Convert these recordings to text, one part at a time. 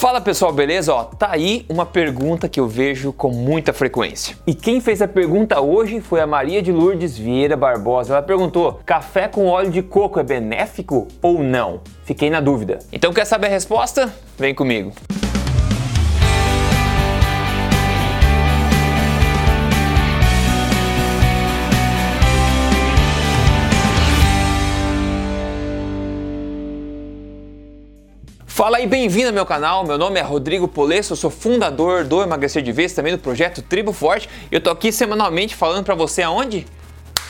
Fala pessoal, beleza? Ó, tá aí uma pergunta que eu vejo com muita frequência. E quem fez a pergunta hoje foi a Maria de Lourdes Vieira Barbosa. Ela perguntou: café com óleo de coco é benéfico ou não? Fiquei na dúvida. Então quer saber a resposta? Vem comigo. Fala aí, bem-vindo ao meu canal. Meu nome é Rodrigo Polesso, eu sou fundador do Emagrecer de Vez, também do projeto Tribo Forte. Eu tô aqui semanalmente falando para você aonde?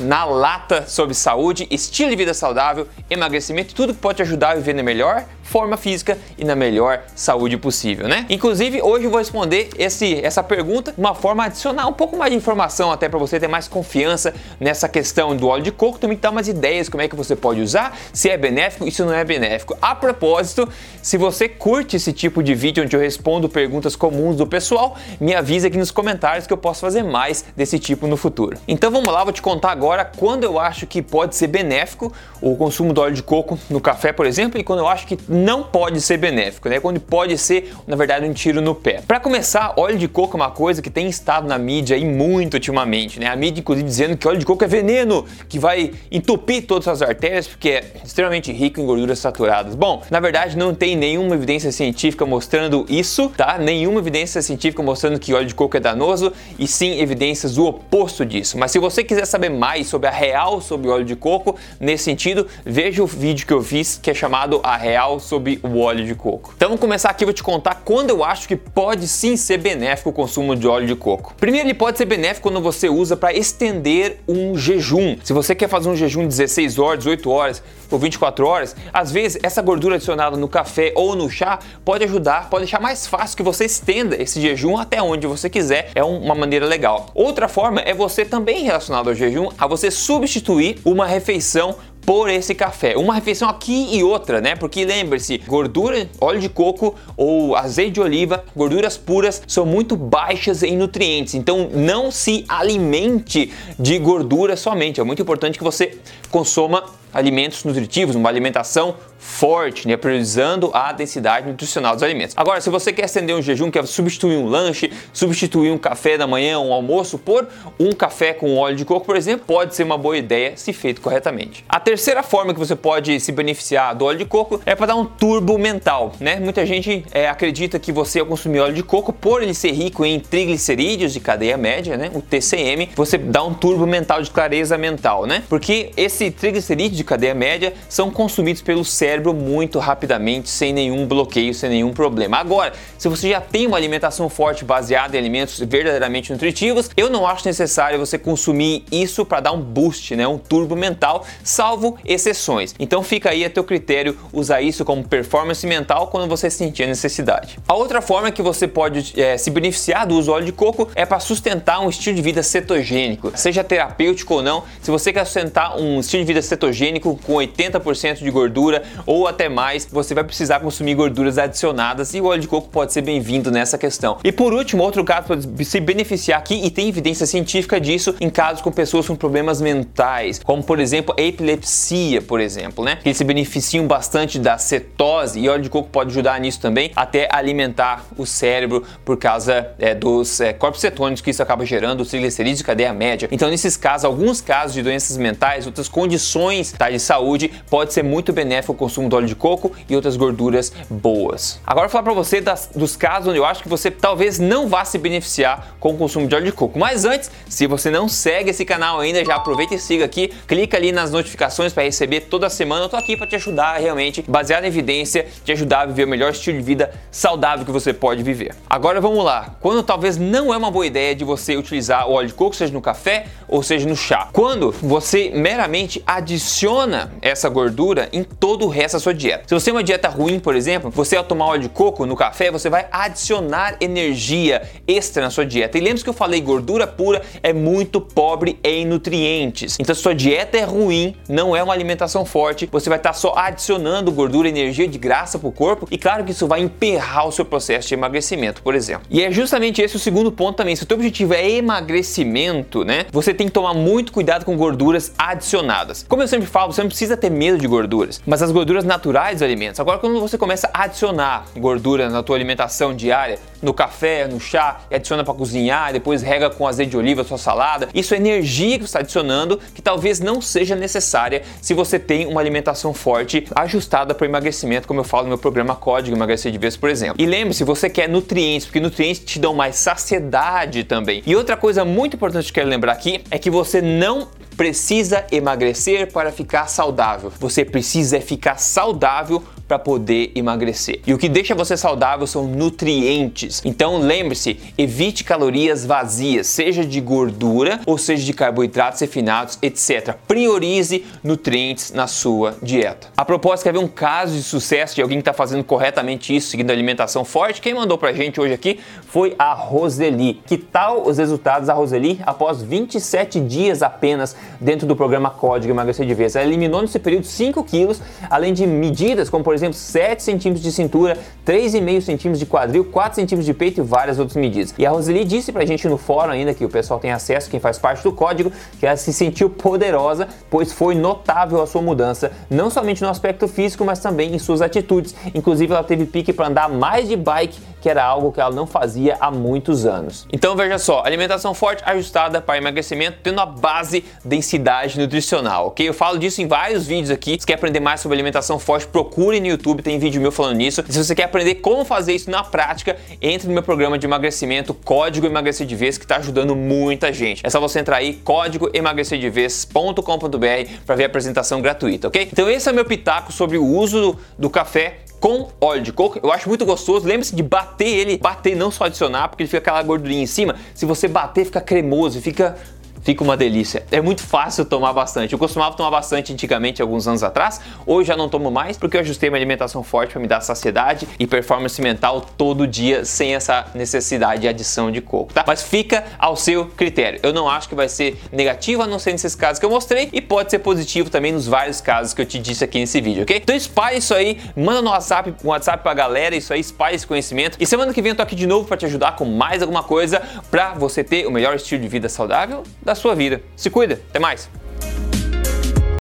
Na lata sobre saúde, estilo de vida saudável, emagrecimento tudo que pode te ajudar a viver melhor forma física e na melhor saúde possível, né? Inclusive, hoje eu vou responder esse, essa pergunta de uma forma adicional, um pouco mais de informação até para você ter mais confiança nessa questão do óleo de coco, também dar umas ideias como é que você pode usar, se é benéfico e se não é benéfico. A propósito, se você curte esse tipo de vídeo onde eu respondo perguntas comuns do pessoal, me avisa aqui nos comentários que eu posso fazer mais desse tipo no futuro. Então vamos lá, vou te contar agora quando eu acho que pode ser benéfico o consumo do óleo de coco no café, por exemplo, e quando eu acho que não pode ser benéfico, né? Quando pode ser, na verdade, um tiro no pé. Para começar, óleo de coco é uma coisa que tem estado na mídia aí muito ultimamente, né? A mídia, inclusive, dizendo que óleo de coco é veneno, que vai entupir todas as artérias porque é extremamente rico em gorduras saturadas. Bom, na verdade, não tem nenhuma evidência científica mostrando isso, tá? Nenhuma evidência científica mostrando que óleo de coco é danoso e sim evidências do oposto disso. Mas se você quiser saber mais sobre a real sobre óleo de coco, nesse sentido, veja o vídeo que eu fiz que é chamado A Real sobre o óleo de coco. Então vamos começar aqui, vou te contar quando eu acho que pode sim ser benéfico o consumo de óleo de coco. Primeiro, ele pode ser benéfico quando você usa para estender um jejum. Se você quer fazer um jejum de 16 horas, 18 horas ou 24 horas, às vezes essa gordura adicionada no café ou no chá pode ajudar, pode deixar mais fácil que você estenda esse jejum até onde você quiser. É uma maneira legal. Outra forma é você também relacionado ao jejum a você substituir uma refeição por esse café. Uma refeição aqui e outra, né? Porque lembre-se, gordura, óleo de coco ou azeite de oliva, gorduras puras são muito baixas em nutrientes. Então não se alimente de gordura somente. É muito importante que você consoma alimentos nutritivos, uma alimentação forte, né, priorizando a densidade nutricional dos alimentos. Agora, se você quer estender um jejum, quer substituir um lanche, substituir um café da manhã, um almoço por um café com óleo de coco, por exemplo, pode ser uma boa ideia se feito corretamente. A terceira forma que você pode se beneficiar do óleo de coco é para dar um turbo mental, né? Muita gente é, acredita que você ao consumir óleo de coco, por ele ser rico em triglicerídeos de cadeia média, né, o TCM, você dá um turbo mental de clareza mental, né? Porque esse triglicerídeo de cadeia média são consumidos pelo cérebro cérebro muito rapidamente, sem nenhum bloqueio, sem nenhum problema. Agora, se você já tem uma alimentação forte baseada em alimentos verdadeiramente nutritivos, eu não acho necessário você consumir isso para dar um boost, né, um turbo mental, salvo exceções. Então fica aí a teu critério usar isso como performance mental quando você sentir a necessidade. A outra forma que você pode é, se beneficiar do uso do óleo de coco é para sustentar um estilo de vida cetogênico, seja terapêutico ou não. Se você quer sustentar um estilo de vida cetogênico com 80% de gordura ou até mais, você vai precisar consumir gorduras adicionadas e o óleo de coco pode ser bem-vindo nessa questão. E por último, outro caso pode se beneficiar aqui e tem evidência científica disso em casos com pessoas com problemas mentais, como por exemplo epilepsia, por exemplo, né? Eles se beneficiam bastante da cetose e óleo de coco pode ajudar nisso também, até alimentar o cérebro por causa é, dos é, corpos cetônicos que isso acaba gerando, os triglicerídeos de cadeia média. Então, nesses casos, alguns casos de doenças mentais, outras condições tá, de saúde, pode ser muito benéfico consumo do óleo de coco e outras gorduras boas. Agora vou falar para você das, dos casos onde eu acho que você talvez não vá se beneficiar com o consumo de óleo de coco. Mas antes, se você não segue esse canal ainda, já aproveita e siga aqui, clica ali nas notificações para receber toda semana. Eu tô aqui para te ajudar realmente, baseado em evidência, te ajudar a viver o melhor estilo de vida saudável que você pode viver. Agora vamos lá. Quando talvez não é uma boa ideia de você utilizar o óleo de coco, seja no café ou seja no chá. Quando você meramente adiciona essa gordura em todo o da sua dieta. Se você tem uma dieta ruim, por exemplo, você ao tomar óleo de coco no café, você vai adicionar energia extra na sua dieta. E lembre-se que eu falei, gordura pura é muito pobre em nutrientes. Então se sua dieta é ruim, não é uma alimentação forte, você vai estar só adicionando gordura, energia de graça para o corpo e claro que isso vai emperrar o seu processo de emagrecimento, por exemplo. E é justamente esse o segundo ponto também. Se o teu objetivo é emagrecimento, né? Você tem que tomar muito cuidado com gorduras adicionadas. Como eu sempre falo, você não precisa ter medo de gorduras, mas as gorduras gorduras naturais dos alimentos. Agora, quando você começa a adicionar gordura na tua alimentação diária, no café, no chá, e adiciona para cozinhar, depois rega com azeite de oliva a sua salada, isso é energia que você está adicionando que talvez não seja necessária se você tem uma alimentação forte ajustada para emagrecimento, como eu falo no meu programa Código Emagrecer de Vez, por exemplo. E lembre-se, você quer nutrientes, porque nutrientes te dão mais saciedade também. E outra coisa muito importante que eu quero lembrar aqui é que você não precisa emagrecer para ficar saudável. Você precisa ficar saudável para poder emagrecer. E o que deixa você saudável são nutrientes. Então lembre-se, evite calorias vazias, seja de gordura ou seja de carboidratos refinados, etc. Priorize nutrientes na sua dieta. A propósito, quer ver um caso de sucesso de alguém que está fazendo corretamente isso, seguindo alimentação forte? Quem mandou pra gente hoje aqui foi a Roseli. Que tal os resultados da Roseli após 27 dias apenas dentro do programa Código Emagrecer de Vez? Ela eliminou nesse período 5 quilos, além de medidas como, por exemplo, 7 centímetros de cintura, 3,5 centímetros de quadril, 4 centímetros de peito e várias outras medidas. E a Roseli disse pra gente no fórum ainda que o pessoal tem acesso, quem faz parte do código, que ela se sentiu poderosa, pois foi notável a sua mudança, não somente no aspecto físico, mas também em suas atitudes. Inclusive, ela teve pique para andar mais de bike, que era algo que ela não fazia há muitos anos. Então veja só, alimentação forte ajustada para emagrecimento, tendo a base densidade nutricional, ok? Eu falo disso em vários vídeos aqui. Se quer aprender mais sobre alimentação forte, procure no YouTube, tem vídeo meu falando nisso. E se você quer aprender como fazer isso na prática, entre no meu programa de emagrecimento, Código Emagrecer de Vez, que está ajudando muita gente. É só você entrar aí, códigoemagrecerdevez.com.br para ver a apresentação gratuita, ok? Então esse é o meu pitaco sobre o uso do café com óleo de coco. Eu acho muito gostoso. Lembre-se de bater ele, bater não só adicionar, porque ele fica aquela gordurinha em cima. Se você bater, fica cremoso, fica fica uma delícia. É muito fácil tomar bastante. Eu costumava tomar bastante antigamente, alguns anos atrás. Hoje já não tomo mais porque eu ajustei minha alimentação forte para me dar saciedade e performance mental todo dia sem essa necessidade de adição de coco, tá? Mas fica ao seu critério. Eu não acho que vai ser negativo, a não ser nesses casos que eu mostrei, e pode ser positivo também nos vários casos que eu te disse aqui nesse vídeo, ok? Então espalhe isso aí, manda no WhatsApp, um WhatsApp pra galera, isso aí, espalhe esse conhecimento. E semana que vem eu tô aqui de novo para te ajudar com mais alguma coisa para você ter o melhor estilo de vida saudável da sua vida. Se cuida, até mais!